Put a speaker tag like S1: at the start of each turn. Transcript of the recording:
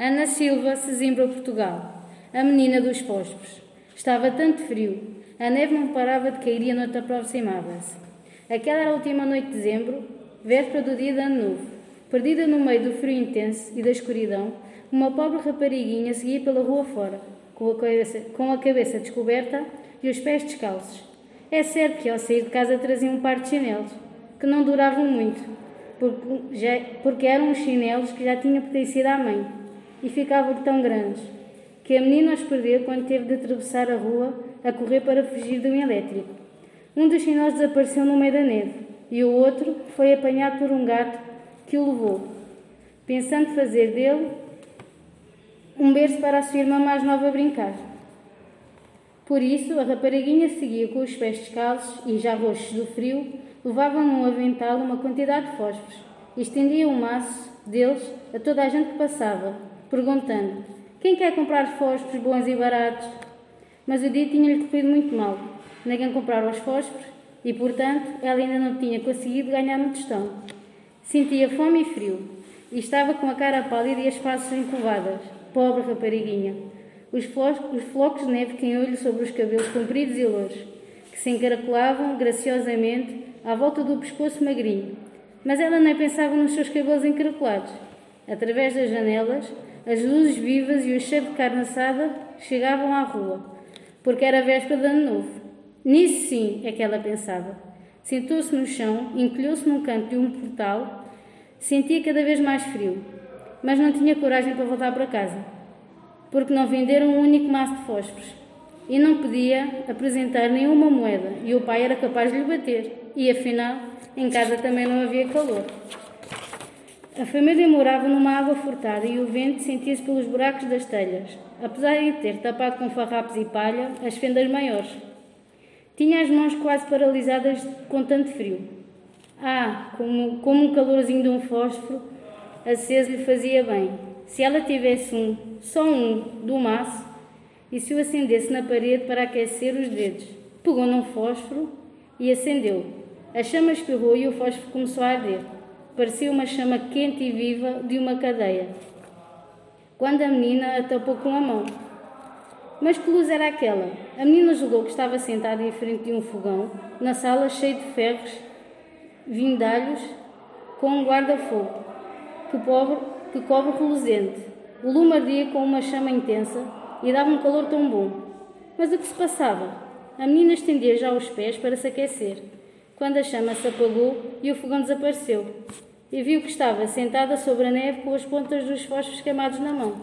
S1: Ana Silva, Sesimbra, Portugal. A menina dos fósforos. Estava tanto frio. A neve não parava de cair e a noite aproximava-se. Aquela era a última noite de dezembro, véspera do dia de ano novo. Perdida no meio do frio intenso e da escuridão, uma pobre rapariguinha seguia pela rua fora, com a cabeça, com a cabeça descoberta e os pés descalços. É certo que ao sair de casa trazia um par de chinelos, que não duravam muito, porque, já, porque eram os chinelos que já tinham pertencido à mãe, e ficavam tão grandes, que a menina os perdeu quando teve de atravessar a rua a correr para fugir de um elétrico. Um dos chinelos desapareceu no meio da neve, e o outro foi apanhado por um gato que o levou, pensando fazer dele um berço para a sua irmã mais nova brincar. Por isso, a rapariguinha seguia com os pés descalços e, já roxos do frio, levava num avental uma quantidade de fósforos e estendia um maço deles a toda a gente que passava, perguntando: Quem quer comprar fósforos bons e baratos? Mas o dia tinha-lhe corrido muito mal. Ninguém comprara os fósforos e, portanto, ela ainda não tinha conseguido ganhar um tostão. Sentia fome e frio e estava com a cara pálida e as faces encovadas. Pobre rapariguinha! Os os flocos de neve caíam-lhe sobre os cabelos compridos e louros, que se encaracolavam graciosamente à volta do pescoço magrinho. Mas ela nem pensava nos seus cabelos encaracolados. Através das janelas, as luzes vivas e o cheiro de carne assada chegavam à rua, porque era véspera de ano novo. Nisso sim é que ela pensava. Sentou-se no chão, encolheu-se num canto de um portal, sentia cada vez mais frio mas não tinha coragem para voltar para casa, porque não venderam um único maço de fósforos e não podia apresentar nenhuma moeda e o pai era capaz de lhe bater e afinal em casa também não havia calor. A família morava numa água furtada e o vento sentia-se pelos buracos das telhas, apesar de ter tapado com farrapos e palha as fendas maiores. Tinha as mãos quase paralisadas com tanto frio. Ah, como, como um calorzinho de um fósforo aceso lhe fazia bem. Se ela tivesse um, só um, do maço, e se o acendesse na parede para aquecer os dedos, pegou num fósforo e acendeu. A chama espirrou e o fósforo começou a arder. Parecia uma chama quente e viva de uma cadeia. Quando a menina a tapou com a mão. Mas que luz era aquela? A menina julgou que estava sentada em frente de um fogão, na sala cheia de ferros, vindalhos, com um guarda-fogo que, pobre, que cobre reluzente. O lume ardia com uma chama intensa e dava um calor tão bom. Mas o que se passava? A menina estendia já os pés para se aquecer, quando a chama se apagou e o fogão desapareceu. E viu que estava sentada sobre a neve com as pontas dos fósforos queimados na mão.